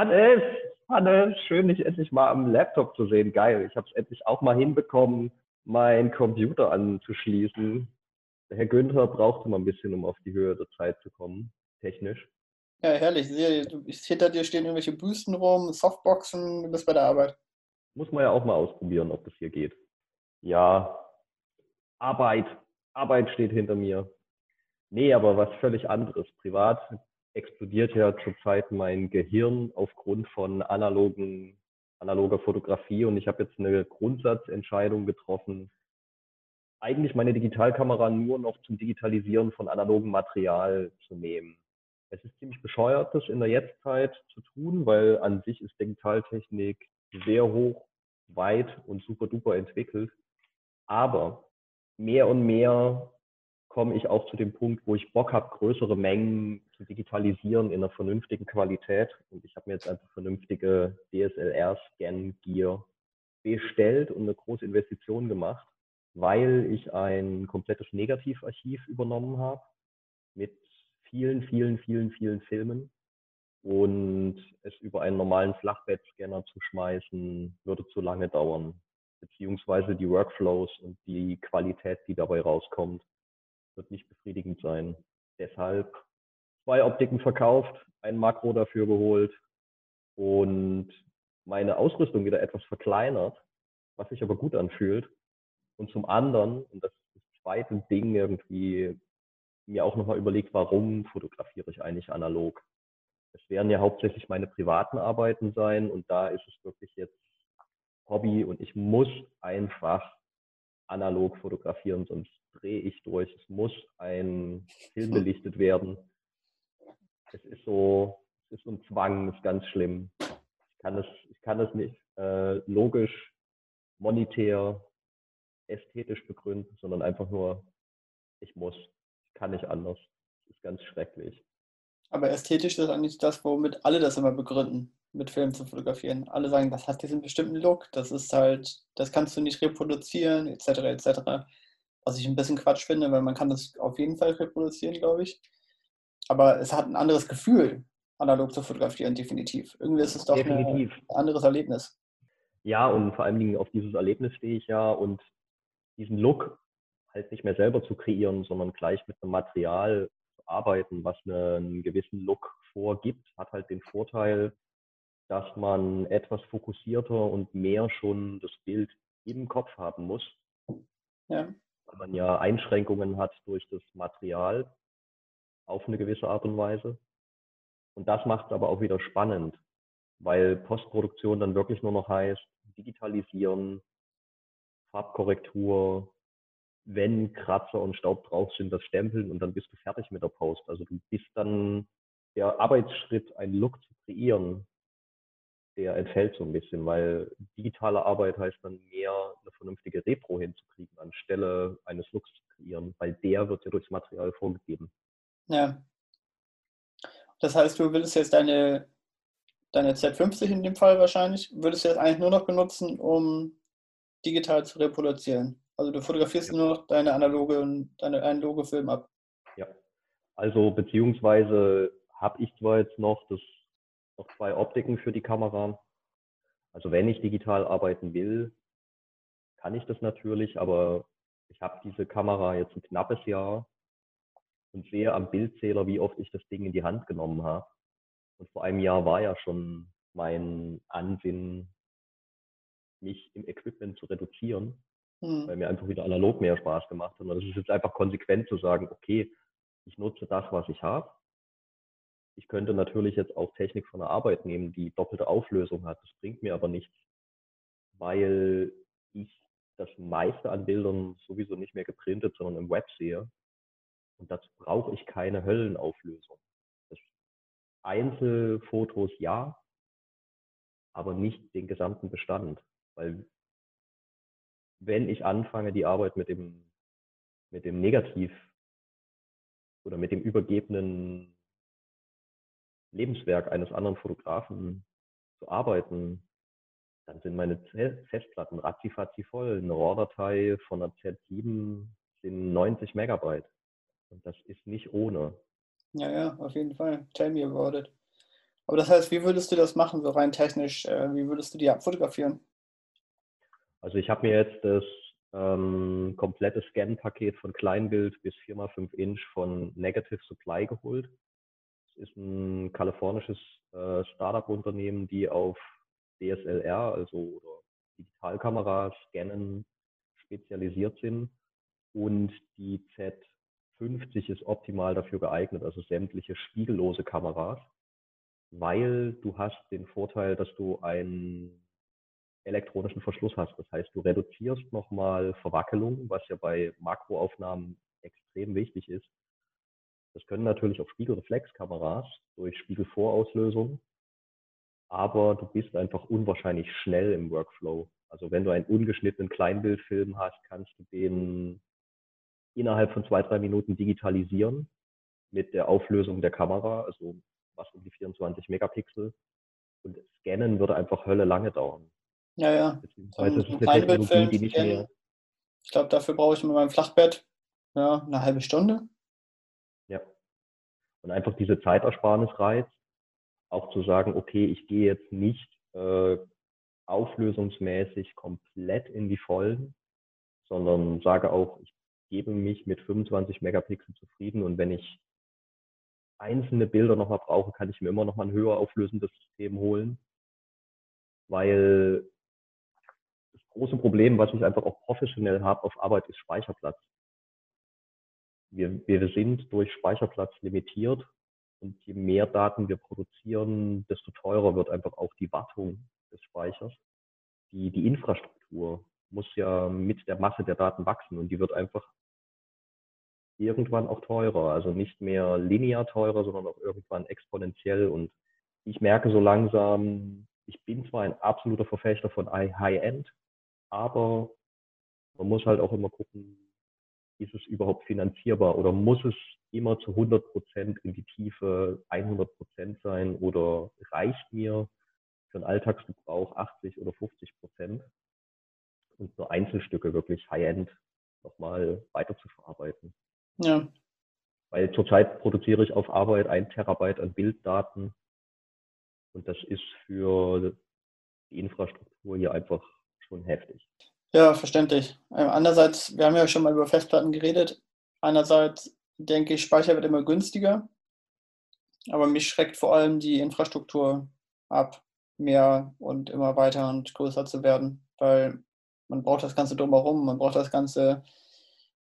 Hannes, Hannes, schön, dich endlich mal am Laptop zu sehen. Geil, ich habe es endlich auch mal hinbekommen, meinen Computer anzuschließen. Der Herr Günther brauchte mal ein bisschen, um auf die Höhe der Zeit zu kommen, technisch. Ja, herrlich. hinter dir stehen irgendwelche Büsten rum, Softboxen, du bist bei der Arbeit. Muss man ja auch mal ausprobieren, ob das hier geht. Ja, Arbeit. Arbeit steht hinter mir. Nee, aber was völlig anderes. Privat explodiert ja zurzeit mein Gehirn aufgrund von analogen, analoger Fotografie und ich habe jetzt eine Grundsatzentscheidung getroffen, eigentlich meine Digitalkamera nur noch zum Digitalisieren von analogem Material zu nehmen. Es ist ziemlich bescheuert, das in der Jetztzeit zu tun, weil an sich ist Digitaltechnik sehr hoch, weit und super duper entwickelt. Aber mehr und mehr komme ich auch zu dem Punkt, wo ich Bock habe, größere Mengen zu digitalisieren in einer vernünftigen Qualität. Und ich habe mir jetzt einfach vernünftige DSLR-Scan-Gear bestellt und eine große Investition gemacht, weil ich ein komplettes Negativarchiv übernommen habe mit vielen, vielen, vielen, vielen Filmen. Und es über einen normalen Flachbettscanner zu schmeißen, würde zu lange dauern. Beziehungsweise die Workflows und die Qualität, die dabei rauskommt, wird nicht befriedigend sein. Deshalb zwei Optiken verkauft, ein Makro dafür geholt und meine Ausrüstung wieder etwas verkleinert, was sich aber gut anfühlt. Und zum anderen, und das ist das zweite Ding irgendwie, mir auch nochmal überlegt, warum fotografiere ich eigentlich analog? Es werden ja hauptsächlich meine privaten Arbeiten sein und da ist es wirklich jetzt Hobby und ich muss einfach analog fotografieren, sonst drehe ich durch. Es muss ein Film belichtet werden. Es ist so, es ist so ein Zwang, es ist ganz schlimm. Ich kann es, ich kann es nicht äh, logisch, monetär, ästhetisch begründen, sondern einfach nur, ich muss. Ich kann nicht anders. Es ist ganz schrecklich. Aber ästhetisch ist eigentlich das, womit alle das immer begründen, mit Filmen zu fotografieren. Alle sagen, das hat diesen bestimmten Look, das ist halt, das kannst du nicht reproduzieren, etc. etc. Was ich ein bisschen Quatsch finde, weil man kann das auf jeden Fall reproduzieren, glaube ich. Aber es hat ein anderes Gefühl, analog zu fotografieren, definitiv. Irgendwie ist es doch ein anderes Erlebnis. Ja, und vor allen Dingen auf dieses Erlebnis stehe ich ja und diesen Look halt nicht mehr selber zu kreieren, sondern gleich mit einem Material zu arbeiten, was einen gewissen Look vorgibt, hat halt den Vorteil, dass man etwas fokussierter und mehr schon das Bild im Kopf haben muss. Ja weil man ja Einschränkungen hat durch das Material auf eine gewisse Art und Weise. Und das macht es aber auch wieder spannend, weil Postproduktion dann wirklich nur noch heißt, digitalisieren, Farbkorrektur, wenn Kratzer und Staub drauf sind, das Stempeln und dann bist du fertig mit der Post. Also du bist dann der Arbeitsschritt, einen Look zu kreieren, der entfällt so ein bisschen, weil digitale Arbeit heißt dann mehr eine vernünftige Repro hinzukriegen, anstelle eines Looks zu kreieren, weil der wird ja durchs Material vorgegeben. Ja. Das heißt, du willst jetzt deine, deine Z50 in dem Fall wahrscheinlich, würdest du jetzt eigentlich nur noch benutzen, um digital zu reproduzieren. Also du fotografierst ja. nur noch deine analoge deine analoge Film ab. Ja. Also beziehungsweise habe ich zwar jetzt noch das noch zwei Optiken für die Kamera. Also wenn ich digital arbeiten will, kann ich das natürlich, aber ich habe diese Kamera jetzt ein knappes Jahr und sehe am Bildzähler, wie oft ich das Ding in die Hand genommen habe. Und vor einem Jahr war ja schon mein Ansinnen, mich im Equipment zu reduzieren, hm. weil mir einfach wieder analog mehr Spaß gemacht hat. Und das ist jetzt einfach konsequent zu sagen, okay, ich nutze das, was ich habe ich könnte natürlich jetzt auch Technik von der Arbeit nehmen, die doppelte Auflösung hat. Das bringt mir aber nichts, weil ich das meiste an Bildern sowieso nicht mehr geprintet, sondern im Web sehe. Und dazu brauche ich keine Höllenauflösung. Einzelfotos ja, aber nicht den gesamten Bestand. Weil wenn ich anfange, die Arbeit mit dem, mit dem Negativ oder mit dem übergebenen Lebenswerk eines anderen Fotografen zu arbeiten, dann sind meine Festplatten ratzifatzi voll. Eine RAW-Datei von einer Z7 sind 90 Megabyte. Und das ist nicht ohne. Ja, ja, auf jeden Fall. Tell me about it. Aber das heißt, wie würdest du das machen, so rein technisch? Äh, wie würdest du die abfotografieren? Also ich habe mir jetzt das ähm, komplette Scan-Paket von Kleinbild bis 4x5 Inch von Negative Supply geholt. Das ist ein kalifornisches äh, Startup-Unternehmen, die auf DSLR, also Digitalkamera scannen, spezialisiert sind. Und die Z50 ist optimal dafür geeignet, also sämtliche spiegellose Kameras, weil du hast den Vorteil, dass du einen elektronischen Verschluss hast. Das heißt, du reduzierst nochmal Verwackelung, was ja bei Makroaufnahmen extrem wichtig ist. Das können natürlich auch Spiegelreflexkameras durch Spiegelvorauslösung, aber du bist einfach unwahrscheinlich schnell im Workflow. Also wenn du einen ungeschnittenen Kleinbildfilm hast, kannst du den innerhalb von zwei, drei Minuten digitalisieren mit der Auflösung der Kamera, also was um die 24 Megapixel. Und Scannen würde einfach Hölle lange dauern. Ja, ja. Beziehungsweise so ist eine Technologie, die nicht mehr. Ich glaube, dafür brauche ich mit meinem Flachbett ja, eine halbe Stunde. Ja. Und einfach diese Zeitersparnis reizt, auch zu sagen, okay, ich gehe jetzt nicht äh, auflösungsmäßig komplett in die Vollen, sondern sage auch, ich gebe mich mit 25 Megapixel zufrieden und wenn ich einzelne Bilder nochmal brauche, kann ich mir immer nochmal ein höher auflösendes System holen, weil das große Problem, was ich einfach auch professionell habe auf Arbeit, ist Speicherplatz. Wir, wir sind durch Speicherplatz limitiert und je mehr Daten wir produzieren, desto teurer wird einfach auch die Wartung des Speichers. Die, die Infrastruktur muss ja mit der Masse der Daten wachsen und die wird einfach irgendwann auch teurer. Also nicht mehr linear teurer, sondern auch irgendwann exponentiell. Und ich merke so langsam, ich bin zwar ein absoluter Verfechter von High-End, aber man muss halt auch immer gucken, ist es überhaupt finanzierbar oder muss es immer zu 100 Prozent in die Tiefe 100 Prozent sein oder reicht mir für einen Alltagsgebrauch 80 oder 50 Prozent und nur Einzelstücke wirklich High-End nochmal weiter zu verarbeiten. Ja. Weil zurzeit produziere ich auf Arbeit ein Terabyte an Bilddaten und das ist für die Infrastruktur hier einfach schon heftig. Ja, verständlich. Ähm, andererseits, wir haben ja schon mal über Festplatten geredet. Einerseits denke ich, Speicher wird immer günstiger, aber mich schreckt vor allem die Infrastruktur ab, mehr und immer weiter und größer zu werden, weil man braucht das Ganze drumherum, man braucht das Ganze,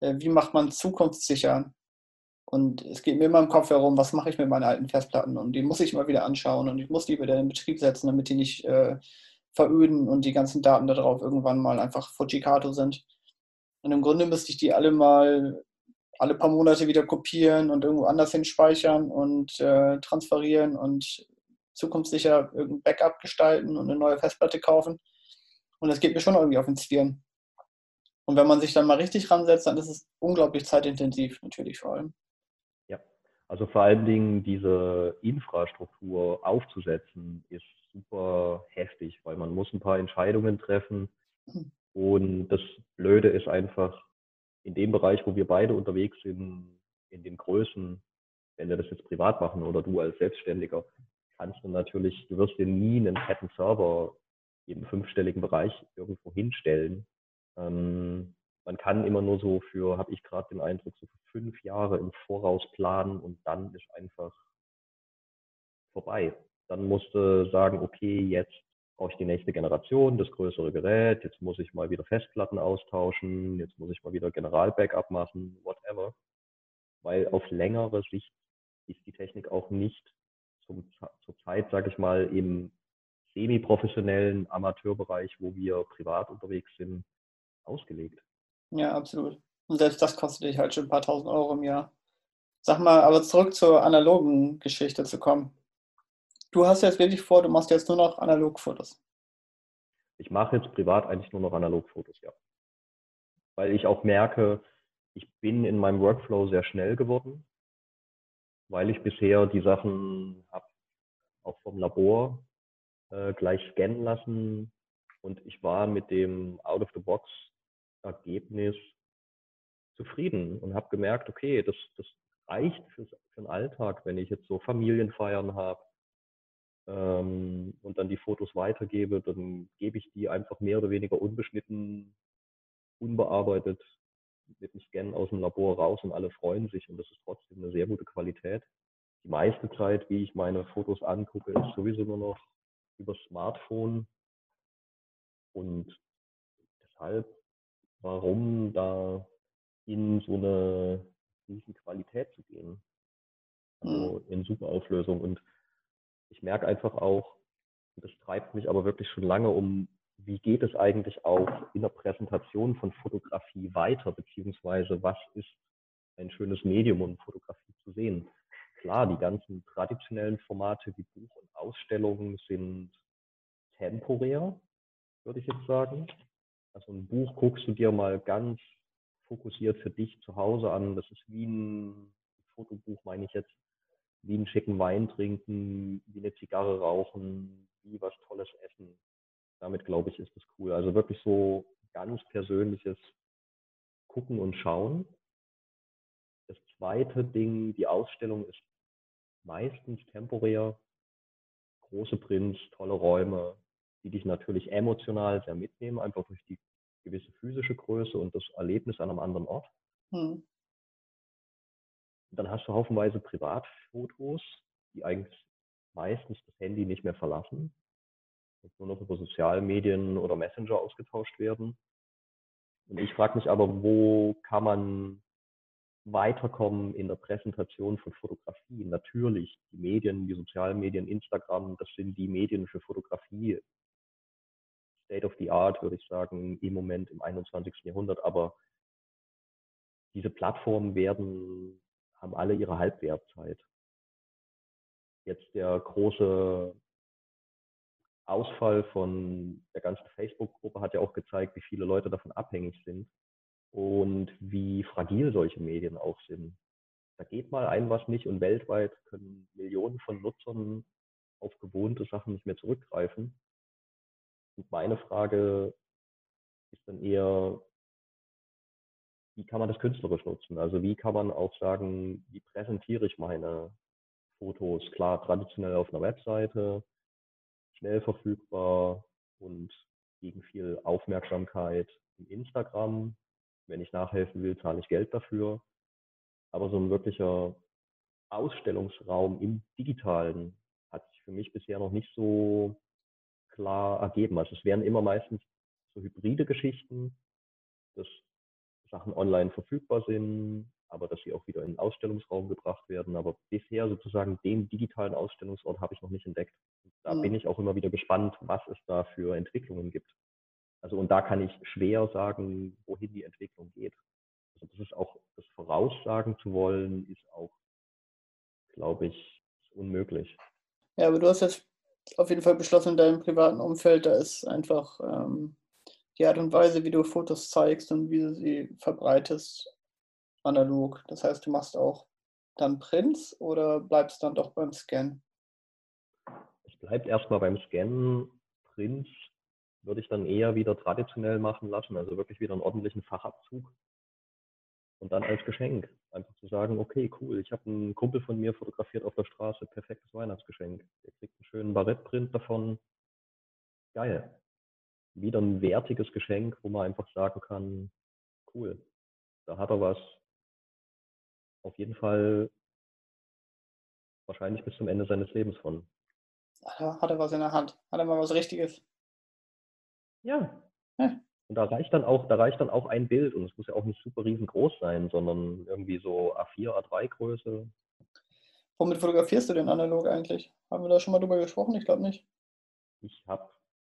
wie macht man zukunftssicher? Und es geht mir immer im Kopf herum, was mache ich mit meinen alten Festplatten? Und die muss ich mal wieder anschauen und ich muss die wieder in Betrieb setzen, damit die nicht äh, veröden und die ganzen Daten darauf irgendwann mal einfach Fujikato sind. Und im Grunde müsste ich die alle mal alle paar Monate wieder kopieren und irgendwo anders hin speichern und äh, transferieren und zukunftssicher irgendein Backup gestalten und eine neue Festplatte kaufen. Und das geht mir schon irgendwie auf den Zwirn. Und wenn man sich dann mal richtig ransetzt, dann ist es unglaublich zeitintensiv, natürlich vor allem. Ja, also vor allen Dingen diese Infrastruktur aufzusetzen, ist super heftig, weil man muss ein paar Entscheidungen treffen. Mhm. Und das Blöde ist einfach, in dem Bereich, wo wir beide unterwegs sind, in den Größen, wenn wir das jetzt privat machen oder du als Selbstständiger, kannst du natürlich, du wirst dir nie einen fetten Server im fünfstelligen Bereich irgendwo hinstellen. Ähm, man kann immer nur so für, habe ich gerade den Eindruck, so für fünf Jahre im Voraus planen und dann ist einfach vorbei. Dann musst du sagen, okay, jetzt brauche ich die nächste Generation, das größere Gerät, jetzt muss ich mal wieder Festplatten austauschen, jetzt muss ich mal wieder General-Backup machen, whatever. Weil auf längere Sicht ist die Technik auch nicht zum, zur Zeit, sage ich mal, im semi-professionellen Amateurbereich, wo wir privat unterwegs sind, ausgelegt. Ja, absolut. Und selbst das kostet dich halt schon ein paar tausend Euro im Jahr. Sag mal, aber zurück zur analogen Geschichte zu kommen. Du hast jetzt wirklich vor, du machst jetzt nur noch Analogfotos. Ich mache jetzt privat eigentlich nur noch Analogfotos, ja. Weil ich auch merke, ich bin in meinem Workflow sehr schnell geworden, weil ich bisher die Sachen habe auch vom Labor äh, gleich scannen lassen und ich war mit dem Out-of-the-Box-Ergebnis zufrieden und habe gemerkt, okay, das, das reicht für, den Alltag, wenn ich jetzt so Familienfeiern habe ähm, und dann die Fotos weitergebe, dann gebe ich die einfach mehr oder weniger unbeschnitten, unbearbeitet mit dem Scan aus dem Labor raus und alle freuen sich und das ist trotzdem eine sehr gute Qualität. Die meiste Zeit, wie ich meine Fotos angucke, ist sowieso nur noch über Smartphone und deshalb, warum da in so eine riesen Qualität zu gehen? Also in Superauflösung und ich merke einfach auch, das treibt mich aber wirklich schon lange um, wie geht es eigentlich auch in der Präsentation von Fotografie weiter, beziehungsweise was ist ein schönes Medium, um Fotografie zu sehen. Klar, die ganzen traditionellen Formate wie Buch und Ausstellungen sind temporär, würde ich jetzt sagen. Also ein Buch guckst du dir mal ganz fokussiert für dich zu Hause an. Das ist wie ein Fotobuch, meine ich jetzt, wie einen schicken Wein trinken, wie eine Zigarre rauchen, wie was Tolles essen. Damit glaube ich, ist das cool. Also wirklich so ganz persönliches Gucken und Schauen. Das zweite Ding, die Ausstellung ist meistens temporär. Große Prints, tolle Räume, die dich natürlich emotional sehr mitnehmen, einfach durch die gewisse physische Größe und das Erlebnis an einem anderen Ort. Hm. Dann hast du haufenweise Privatfotos, die eigentlich meistens das Handy nicht mehr verlassen und nur noch über Sozialmedien oder Messenger ausgetauscht werden. Und ich frage mich aber, wo kann man weiterkommen in der Präsentation von Fotografie? Natürlich, die Medien, die Sozialmedien, Instagram, das sind die Medien für Fotografie. State of the Art, würde ich sagen, im Moment im 21. Jahrhundert. Aber diese Plattformen werden haben alle ihre Halbwertzeit. Jetzt der große Ausfall von der ganzen Facebook-Gruppe hat ja auch gezeigt, wie viele Leute davon abhängig sind und wie fragil solche Medien auch sind. Da geht mal ein was nicht und weltweit können Millionen von Nutzern auf gewohnte Sachen nicht mehr zurückgreifen. Und meine Frage ist dann eher, wie kann man das künstlerisch nutzen? Also wie kann man auch sagen, wie präsentiere ich meine Fotos? Klar, traditionell auf einer Webseite, schnell verfügbar und gegen viel Aufmerksamkeit im Instagram. Wenn ich nachhelfen will, zahle ich Geld dafür. Aber so ein wirklicher Ausstellungsraum im Digitalen hat sich für mich bisher noch nicht so klar ergeben. Also es wären immer meistens so hybride Geschichten, dass Sachen online verfügbar sind, aber dass sie auch wieder in den Ausstellungsraum gebracht werden. Aber bisher sozusagen den digitalen Ausstellungsort habe ich noch nicht entdeckt. Da mhm. bin ich auch immer wieder gespannt, was es da für Entwicklungen gibt. Also und da kann ich schwer sagen, wohin die Entwicklung geht. Also das ist auch, das voraussagen zu wollen, ist auch, glaube ich, unmöglich. Ja, aber du hast jetzt auf jeden Fall beschlossen, in deinem privaten Umfeld, da ist einfach ähm, die Art und Weise, wie du Fotos zeigst und wie du sie verbreitest, analog. Das heißt, du machst auch dann Prints oder bleibst dann doch beim Scan? Es bleibt erstmal beim Scannen. Prints würde ich dann eher wieder traditionell machen lassen, also wirklich wieder einen ordentlichen Fachabzug. Und dann als Geschenk. Einfach zu sagen, okay, cool, ich habe einen Kumpel von mir fotografiert auf der Straße, perfektes Weihnachtsgeschenk. Der kriegt einen schönen Barettprint davon. Geil wieder ein wertiges Geschenk, wo man einfach sagen kann, cool, da hat er was auf jeden Fall wahrscheinlich bis zum Ende seines Lebens von. Hat er was in der Hand? Hat er mal was Richtiges? Ja. ja. Und da reicht dann auch, da reicht dann auch ein Bild und es muss ja auch nicht super riesengroß sein, sondern irgendwie so A4, A3 Größe. Womit fotografierst du denn analog eigentlich? Haben wir da schon mal drüber gesprochen? Ich glaube nicht. Ich habe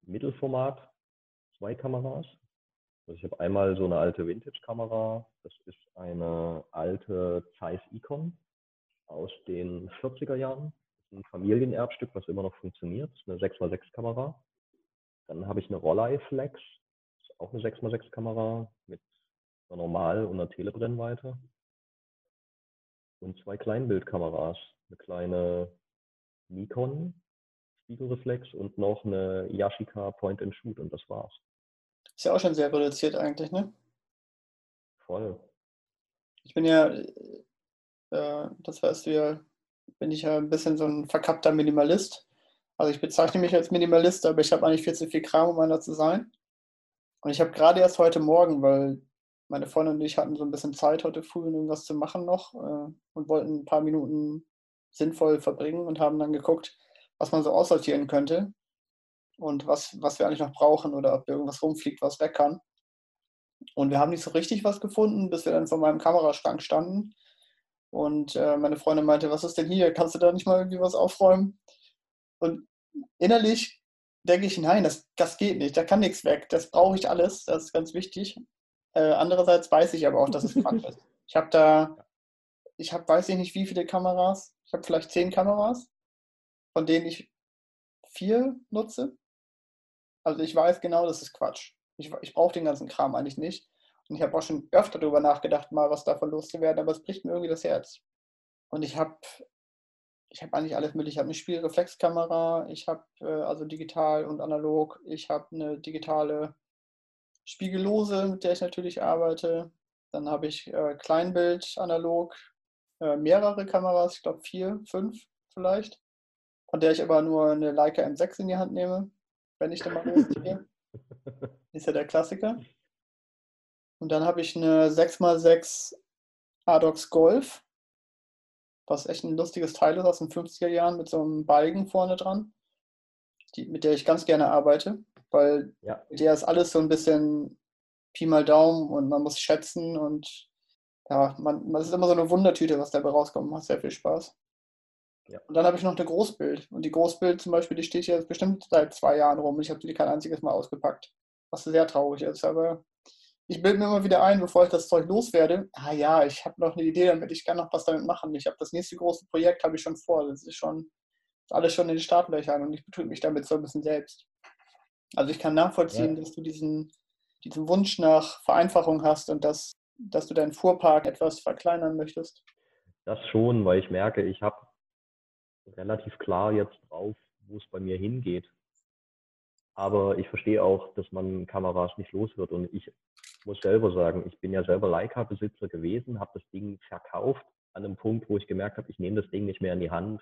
Mittelformat zwei Kameras. Also ich habe einmal so eine alte Vintage-Kamera. Das ist eine alte Zeiss Icon aus den 40er Jahren. Ein Familienerbstück, was immer noch funktioniert. Das ist eine 6x6-Kamera. Dann habe ich eine Rollei Flex. Auch eine 6x6-Kamera mit einer Normal- und einer Telebrennweite. Und zwei Kleinbildkameras. Eine kleine Nikon Spiegelreflex und noch eine Yashica Point and Shoot und das war's. Ist ja auch schon sehr reduziert eigentlich, ne? Voll. Ich bin ja, äh, das weißt du ja, bin ich ja ein bisschen so ein verkappter Minimalist. Also ich bezeichne mich als Minimalist, aber ich habe eigentlich viel zu viel Kram, um einer zu sein. Und ich habe gerade erst heute Morgen, weil meine Freundin und ich hatten so ein bisschen Zeit heute früh, irgendwas zu machen noch äh, und wollten ein paar Minuten sinnvoll verbringen und haben dann geguckt, was man so aussortieren könnte und was, was wir eigentlich noch brauchen oder ob irgendwas rumfliegt, was weg kann. Und wir haben nicht so richtig was gefunden, bis wir dann vor meinem Kameraschrank standen. Und äh, meine Freundin meinte, was ist denn hier? Kannst du da nicht mal irgendwie was aufräumen? Und innerlich denke ich, nein, das, das geht nicht, da kann nichts weg, das brauche ich alles, das ist ganz wichtig. Äh, andererseits weiß ich aber auch, dass es Quatsch ist. Ich habe da, ich habe, weiß ich nicht, wie viele Kameras, ich habe vielleicht zehn Kameras, von denen ich vier nutze. Also ich weiß genau, das ist Quatsch. Ich, ich brauche den ganzen Kram eigentlich nicht. Und ich habe auch schon öfter darüber nachgedacht, mal was davon loszuwerden, aber es bricht mir irgendwie das Herz. Und ich habe ich habe eigentlich alles mit. Ich habe eine Spielreflexkamera, ich habe äh, also digital und analog, ich habe eine digitale Spiegellose, mit der ich natürlich arbeite. Dann habe ich äh, Kleinbild, analog, äh, mehrere Kameras, ich glaube vier, fünf vielleicht, von der ich aber nur eine Leica M6 in die Hand nehme, wenn ich dann mal losgehe. Ist ja der Klassiker. Und dann habe ich eine 6x6 Adox Golf was echt ein lustiges Teil ist aus den 50er Jahren mit so einem Balken vorne dran, die, mit der ich ganz gerne arbeite, weil ja. der ist alles so ein bisschen Pi mal Daumen und man muss schätzen und ja, man, man ist immer so eine Wundertüte, was dabei rauskommt. Macht sehr viel Spaß. Ja. Und dann habe ich noch eine Großbild. Und die Großbild zum Beispiel, die steht hier bestimmt seit zwei Jahren rum. Ich habe die kein einziges Mal ausgepackt. Was sehr traurig ist. Aber ich bilde mir immer wieder ein, bevor ich das Zeug loswerde, ah ja, ich habe noch eine Idee damit, ich kann noch was damit machen. Ich habe das nächste große Projekt, habe ich schon vor. Das ist schon alles schon in den Startlöchern und ich betrüge mich damit so ein bisschen selbst. Also ich kann nachvollziehen, ja. dass du diesen, diesen Wunsch nach Vereinfachung hast und dass, dass du deinen Fuhrpark etwas verkleinern möchtest. Das schon, weil ich merke, ich habe relativ klar jetzt drauf, wo es bei mir hingeht. Aber ich verstehe auch, dass man Kameras nicht los wird. Und ich muss selber sagen, ich bin ja selber Leica-Besitzer gewesen, habe das Ding verkauft an einem Punkt, wo ich gemerkt habe, ich nehme das Ding nicht mehr in die Hand.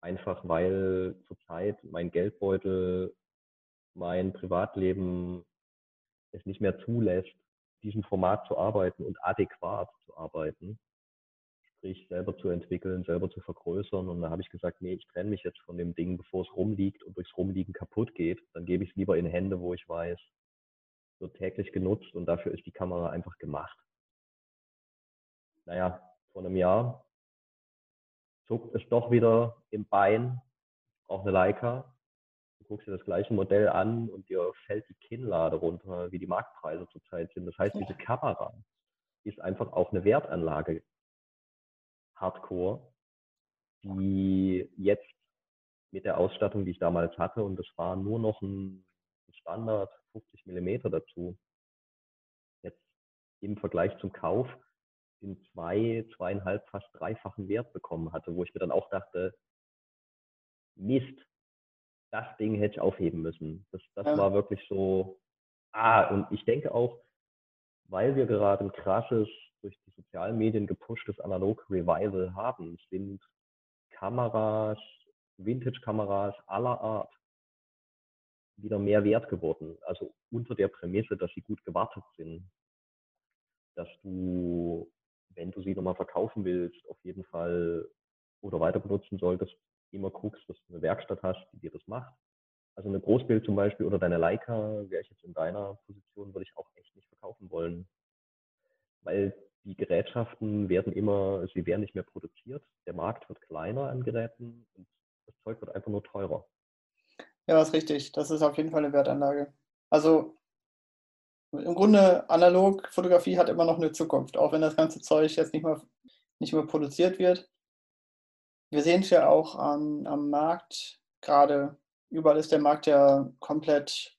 Einfach weil zurzeit mein Geldbeutel, mein Privatleben es nicht mehr zulässt, diesem Format zu arbeiten und adäquat zu arbeiten sprich selber zu entwickeln, selber zu vergrößern. Und da habe ich gesagt, nee, ich trenne mich jetzt von dem Ding, bevor es rumliegt und durchs Rumliegen kaputt geht. Dann gebe ich es lieber in Hände, wo ich weiß, wird täglich genutzt und dafür ist die Kamera einfach gemacht. Naja, vor einem Jahr zuckt es doch wieder im Bein, auch eine Leica. Du guckst dir das gleiche Modell an und dir fällt die Kinnlade runter, wie die Marktpreise zurzeit sind. Das heißt, diese Kamera ist einfach auch eine Wertanlage Hardcore, die jetzt mit der Ausstattung, die ich damals hatte, und das war nur noch ein Standard 50 mm dazu, jetzt im Vergleich zum Kauf den zwei, zweieinhalb, fast dreifachen Wert bekommen hatte, wo ich mir dann auch dachte, Mist, das Ding hätte ich aufheben müssen. Das, das ja. war wirklich so, ah, und ich denke auch, weil wir gerade ein krasses durch die sozialen Medien gepushtes Analog-Revival haben, sind Kameras, Vintage-Kameras aller Art wieder mehr wert geworden. Also unter der Prämisse, dass sie gut gewartet sind. Dass du, wenn du sie nochmal verkaufen willst, auf jeden Fall oder weiter benutzen solltest, immer guckst, dass du eine Werkstatt hast, die dir das macht. Also eine Großbild zum Beispiel oder deine Leica, wäre ich jetzt in deiner Position, würde ich auch echt nicht verkaufen wollen. Weil die Gerätschaften werden immer, sie werden nicht mehr produziert. Der Markt wird kleiner an Geräten und das Zeug wird einfach nur teurer. Ja, das ist richtig. Das ist auf jeden Fall eine Wertanlage. Also im Grunde Analogfotografie hat immer noch eine Zukunft, auch wenn das ganze Zeug jetzt nicht mehr, nicht mehr produziert wird. Wir sehen es ja auch an, am Markt, gerade überall ist der Markt ja komplett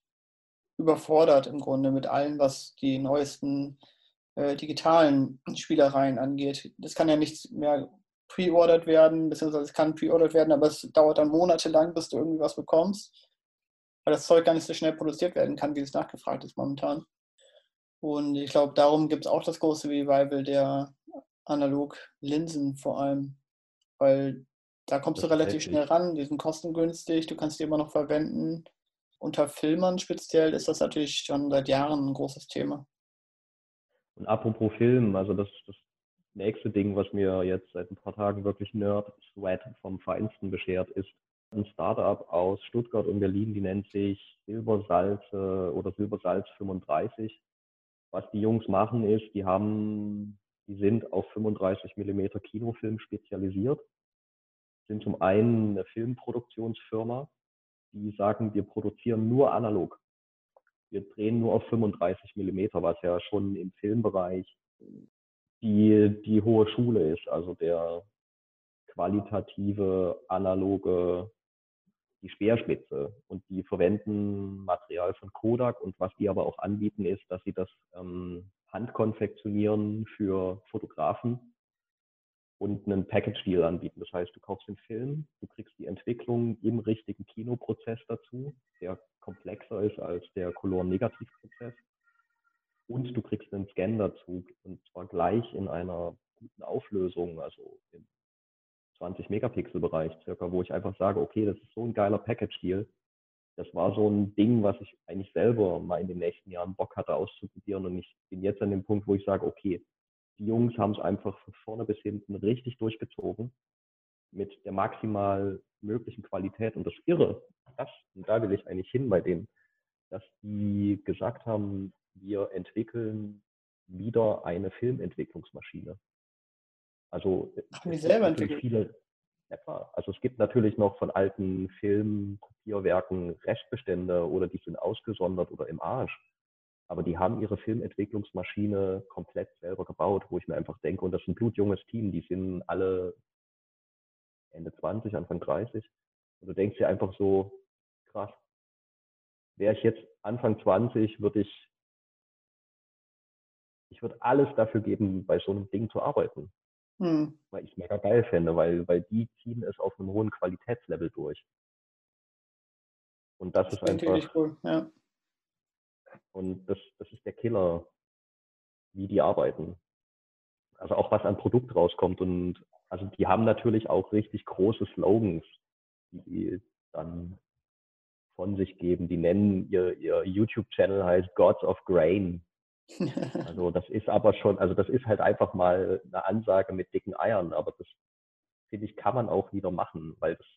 überfordert im Grunde mit allem, was die neuesten äh, digitalen Spielereien angeht. Das kann ja nicht mehr pre-ordered werden, beziehungsweise es kann pre-ordered werden, aber es dauert dann monatelang, bis du irgendwie was bekommst, weil das Zeug gar nicht so schnell produziert werden kann, wie es nachgefragt ist momentan. Und ich glaube, darum gibt es auch das große Revival der Analog-Linsen vor allem, weil Da kommst Das du relativ schnell ran, die sind kostengünstig, du kannst die immer noch verwenden. Unter Filmern speziell ist das natürlich schon seit Jahren ein großes Thema. Und apropos Film, also das, das nächste Ding, was mir jetzt seit ein paar Tagen wirklich Nerd-Sweat vom Feinsten beschert, ist ein Startup aus Stuttgart und Berlin, die nennt sich Silbersalz äh, oder Silbersalz 35. Was die Jungs machen ist, die haben, die sind auf 35 Millimeter Kinofilm spezialisiert, sind zum einen eine Filmproduktionsfirma, die sagen, wir produzieren nur analog. Wir drehen nur auf 35 Millimeter, was ja schon im Filmbereich die, die hohe Schule ist, also der qualitative, analoge, die Speerspitze. Und die verwenden Material von Kodak und was die aber auch anbieten ist, dass sie das ähm, handkonfektionieren für Fotografen und einen Package-Deal anbieten. Das heißt, du kaufst den Film, du kriegst die Entwicklung im richtigen Kinoprozess dazu, der komplexer ist als der Color-Negativ-Prozess. Und du kriegst einen Scan dazu, und zwar gleich in einer guten Auflösung, also im 20 Megapixel Bereich circa, wo ich einfach sage, okay, das ist so ein geiler Package-Deal. Das war so ein Ding, was ich eigentlich selber mal in den nächsten Jahren Bock hatte auszuprobieren. Und ich bin jetzt an dem Punkt, wo ich sage, okay, die Jungs haben es einfach von vorne bis hinten richtig durchgezogen mit der maximal möglichen Qualität. Und das Irre, das, und da will ich eigentlich hin bei denen, dass die gesagt haben, wir entwickeln wieder eine Filmentwicklungsmaschine. Also Haben die es gibt selber natürlich viele, ja klar, also es gibt natürlich noch von alten Filmkopierwerken Restbestände oder die sind ausgesondert oder im Arsch. Aber die haben ihre Filmentwicklungsmaschine komplett selber gebaut, wo ich mir einfach denke, und das ist ein blutjunges Team, die sind alle Ende 20, Anfang 30. Und du denkst dir einfach so, krass, wäre ich jetzt Anfang 20, würde ich, ich würde alles dafür geben, bei so einem Ding zu arbeiten, Hm. weil ich es mega geil fände, weil, weil die ziehen es auf einem hohen Qualitätslevel durch. Und das Das ist einfach, cool, ja. und das, das ist der Killer, wie die arbeiten. Also auch was an Produkt rauskommt und also die haben natürlich auch richtig große Slogans, die dann von sich geben. Die nennen ihr, ihr YouTube-Channel heißt Gods of Grain. Also das ist aber schon, also das ist halt einfach mal eine Ansage mit dicken Eiern, aber das finde ich, kann man auch wieder machen, weil das,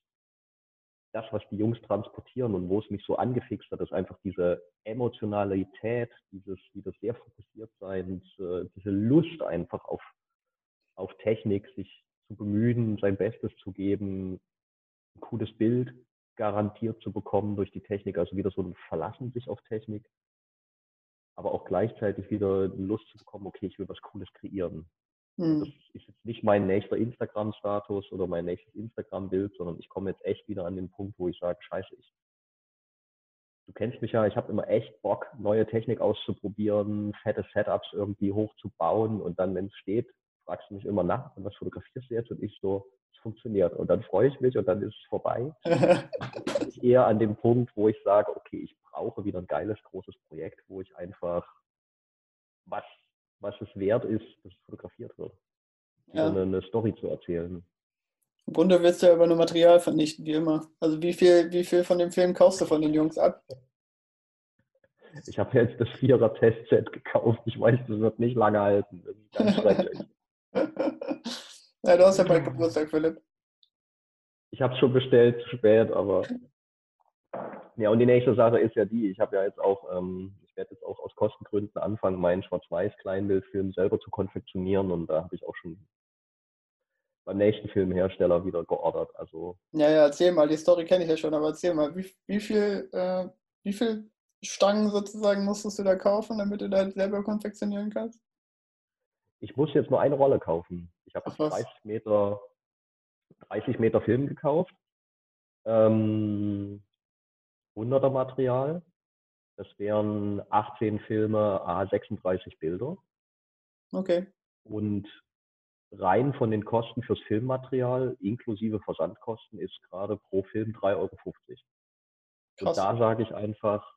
das, was die Jungs transportieren und wo es mich so angefixt hat, ist einfach diese Emotionalität, dieses wieder sehr fokussiert sein, diese, Lust einfach auf, auf Technik, sich zu bemühen, sein Bestes zu geben, ein cooles Bild garantiert zu bekommen durch die Technik, also wieder so ein Verlassen sich auf Technik, aber auch gleichzeitig wieder Lust zu bekommen, okay, ich will was Cooles kreieren. Das Hm. ist jetzt nicht mein nächster Instagram-Status oder mein nächstes Instagram-Bild, sondern ich komme jetzt echt wieder an den Punkt, wo ich sage, scheiße, ich. Du kennst mich ja, ich habe immer echt Bock, neue Technik auszuprobieren, fette Setups irgendwie hochzubauen und dann, wenn es steht, fragst du mich immer nach, und was fotografierst du jetzt? Und ich so, funktioniert. Und dann freue ich mich und dann ist es vorbei. Bin ich eher an dem Punkt, wo ich sage, okay, ich brauche wieder ein geiles, großes Projekt, wo ich einfach was, was es wert ist, dass es fotografiert wird. Ja. eine, eine Story zu erzählen. Im Grunde willst du ja über nur Material vernichten, wie immer. Also wie viel, wie viel von dem Film kaufst du von den Jungs ab? Ich habe jetzt das Vierer Testset gekauft. Ich weiß, das wird nicht lange halten. Das ist ganz schrecklich. Ja, du hast ja bald Geburtstag, Philipp. Ich habe es schon bestellt, zu spät, aber ja, und die nächste Sache ist ja die, ich habe ja jetzt auch, ähm, ich werde jetzt auch aus Kostengründen anfangen, meinen Schwarz-Weiß-Kleinbildfilm selber zu konfektionieren und da habe ich auch schon beim nächsten Filmhersteller wieder geordert. Also Ja, ja, erzähl mal, die Story kenne ich ja schon, aber erzähl mal, wie, wie viel, äh, wie viel Stangen sozusagen musstest du da kaufen, damit du da selber konfektionieren kannst? ich muss jetzt nur eine Rolle kaufen. Ich habe Ach jetzt was. 30 Meter, 30 Meter Film gekauft. Ähm, 100er Material. Das wären 18 Filme, a 36 Bilder. Okay. Und rein von den Kosten fürs Filmmaterial, inklusive Versandkosten, ist gerade pro Film 3,50 Euro. Und Krass. da sage ich einfach,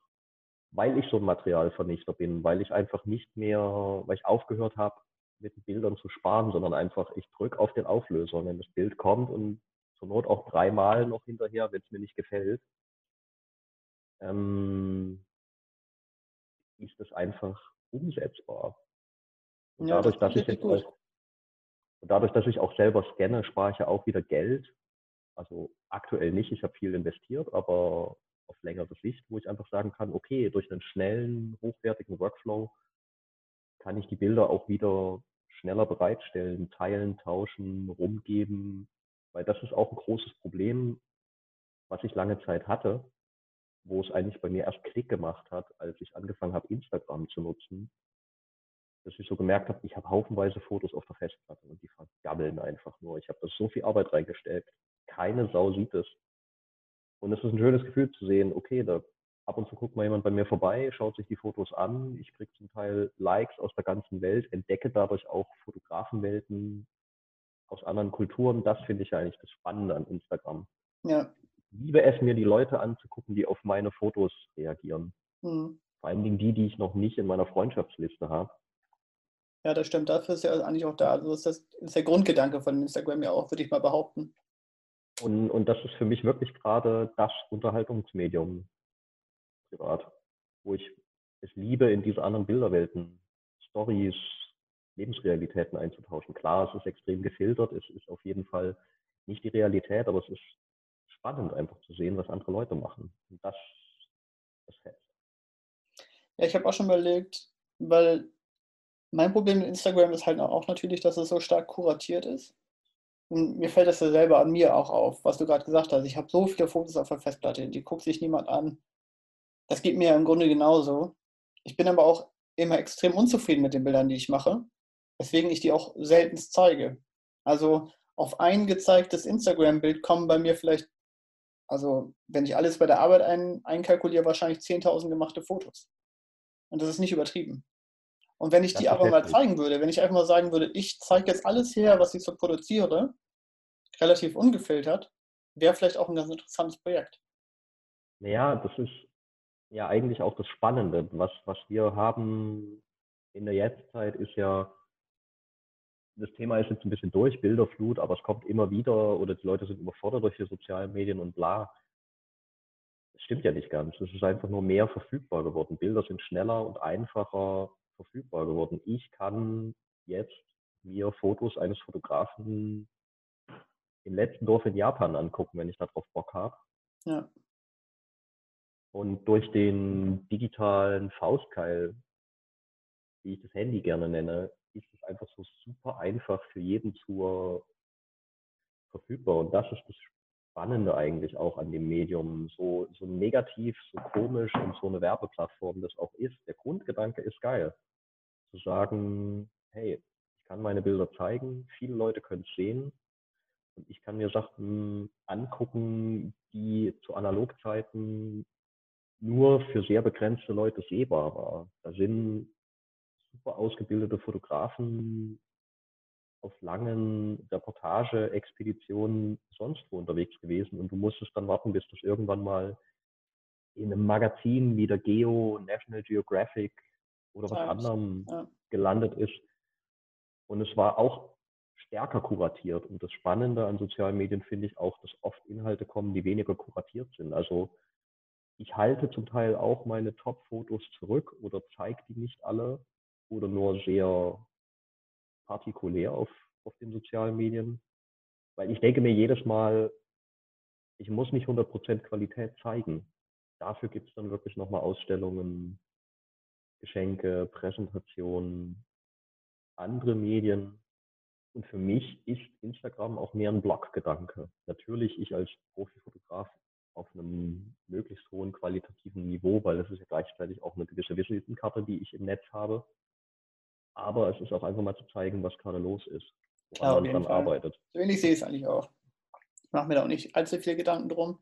weil ich so ein Materialvernichter bin, weil ich einfach nicht mehr, weil ich aufgehört habe, mit den Bildern zu sparen, sondern einfach, ich drücke auf den Auflöser. Wenn das Bild kommt und zur Not auch dreimal noch hinterher, wenn es mir nicht gefällt. Ähm, ist es einfach umsetzbar. Und Ja, dadurch, das dass ich jetzt gut. auch, und dadurch, dass ich auch selber scanne, spare ich ja auch wieder Geld. Also aktuell nicht, ich habe viel investiert, aber auf längere Sicht, wo ich einfach sagen kann, okay, durch einen schnellen, hochwertigen Workflow kann ich die Bilder auch wieder schneller bereitstellen, teilen, tauschen, rumgeben, weil das ist auch ein großes Problem, was ich lange Zeit hatte, wo es eigentlich bei mir erst Klick gemacht hat, als ich angefangen habe, Instagram zu nutzen, dass ich so gemerkt habe, ich habe haufenweise Fotos auf der Festplatte und die vergammeln einfach nur. Ich habe da so viel Arbeit reingesteckt. Keine Sau sieht es. Und es ist ein schönes Gefühl zu sehen, okay, da ab und zu guckt mal jemand bei mir vorbei, schaut sich die Fotos an. Ich kriege zum Teil Likes aus der ganzen Welt, entdecke dadurch auch Fotografenwelten aus anderen Kulturen. Das finde ich ja eigentlich das Spannende an Instagram. Ja. Ich liebe es, mir die Leute anzugucken, die auf meine Fotos reagieren. Mhm. Vor allen Dingen die, die ich noch nicht in meiner Freundschaftsliste habe. Ja, das stimmt. Dafür ist ja eigentlich auch da. Also ist das ist der Grundgedanke von Instagram ja auch, würde ich mal behaupten. Und, und das ist für mich wirklich gerade das Unterhaltungsmedium privat, wo ich es liebe, in diese anderen Bilderwelten, Stories, Lebensrealitäten einzutauschen. Klar, es ist extrem gefiltert, es ist auf jeden Fall nicht die Realität, aber es ist spannend einfach zu sehen, was andere Leute machen. Und das, das fetzt. Ja, ich habe auch schon überlegt, weil mein Problem mit Instagram ist halt auch natürlich, dass es so stark kuratiert ist. Und mir fällt das ja selber an mir auch auf, was du gerade gesagt hast. Ich habe so viele Fotos auf der Festplatte, die guckt sich niemand an. Das geht mir ja im Grunde genauso. Ich bin aber auch immer extrem unzufrieden mit den Bildern, die ich mache, weswegen ich die auch selten zeige. Also auf ein gezeigtes Instagram-Bild kommen bei mir vielleicht, also wenn ich alles bei der Arbeit ein, einkalkuliere, wahrscheinlich 10.000 gemachte Fotos. Und das ist nicht übertrieben. Und wenn ich Das die aber mal zeigen würde, wenn ich einfach mal sagen würde, ich zeige jetzt alles her, was ich so produziere, relativ ungefiltert, wäre vielleicht auch ein ganz interessantes Projekt. Naja, das ist ja eigentlich auch das Spannende. Was, was wir haben in der Jetztzeit ist ja, das Thema ist jetzt ein bisschen durch, Bilderflut, aber es kommt immer wieder oder die Leute sind überfordert durch die sozialen Medien und bla. Das stimmt ja nicht ganz. Es ist einfach nur mehr verfügbar geworden. Bilder sind schneller und einfacher verfügbar geworden. Ich kann jetzt mir Fotos eines Fotografen im letzten Dorf in Japan angucken, wenn ich darauf Bock habe. Ja, Und durch den digitalen Faustkeil, wie ich das Handy gerne nenne, ist es einfach so super einfach für jeden zur verfügbar. Und das ist das Spannende eigentlich auch an dem Medium. So, so negativ, so komisch und so eine Werbeplattform das auch ist. Der Grundgedanke ist geil. Zu sagen, hey, ich kann meine Bilder zeigen, viele Leute können es sehen. Und ich kann mir Sachen angucken, die zu Analogzeiten nur für sehr begrenzte Leute sehbar war. Da sind super ausgebildete Fotografen auf langen Reportage-Expeditionen sonst wo unterwegs gewesen und du musstest dann warten, bis das irgendwann mal in einem Magazin wie der Geo, National Geographic oder was Ja, anderem ja. gelandet ist. Und es war auch stärker kuratiert. Und das Spannende an sozialen Medien finde ich auch, dass oft Inhalte kommen, die weniger kuratiert sind. Also ich halte zum Teil auch meine Top-Fotos zurück oder zeige die nicht alle oder nur sehr partikulär auf, auf den sozialen Medien. Weil ich denke mir jedes Mal, ich muss nicht 100% Qualität zeigen. Dafür gibt es dann wirklich nochmal Ausstellungen, Geschenke, Präsentationen, andere Medien. Und für mich ist Instagram auch mehr ein Blog-Gedanke. Natürlich ich als Profifotograf auf einem möglichst hohen qualitativen Niveau, weil es ist ja gleichzeitig auch eine gewisse Visitenkarte, die ich im Netz habe. Aber es ist auch einfach mal zu zeigen, was gerade los ist, woran Klar, auf man dran Fall. arbeitet. So ähnlich sehe ich es eigentlich auch. Ich mache mir da auch nicht allzu viel Gedanken drum.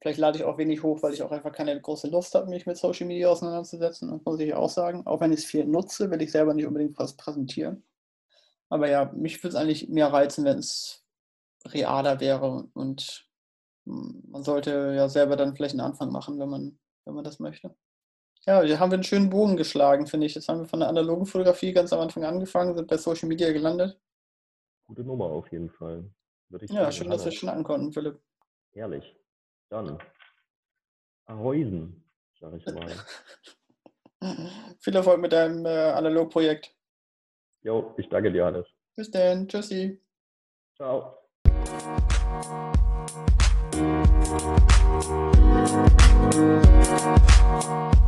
Vielleicht lade ich auch wenig hoch, weil ich auch einfach keine große Lust habe, mich mit Social Media auseinanderzusetzen. Das muss ich auch sagen. Auch wenn ich es viel nutze, will ich selber nicht unbedingt was präsentieren. Aber ja, mich würde es eigentlich mehr reizen, wenn es realer wäre. Und man sollte ja selber dann vielleicht einen Anfang machen, wenn man, wenn man das möchte. Ja, hier haben wir einen schönen Bogen geschlagen, finde ich. Jetzt haben wir von der analogen Fotografie ganz am Anfang angefangen, sind bei Social Media gelandet. Gute Nummer auf jeden Fall. ja, sagen, schön, dass wir schnacken konnten, Philipp. Herrlich. Dann. Ahäusen, sage ich mal. Viel Erfolg mit deinem äh, Analogprojekt. Jo, ich danke dir, alles. Bis dann. Tschüssi. Ciao. We'll be right.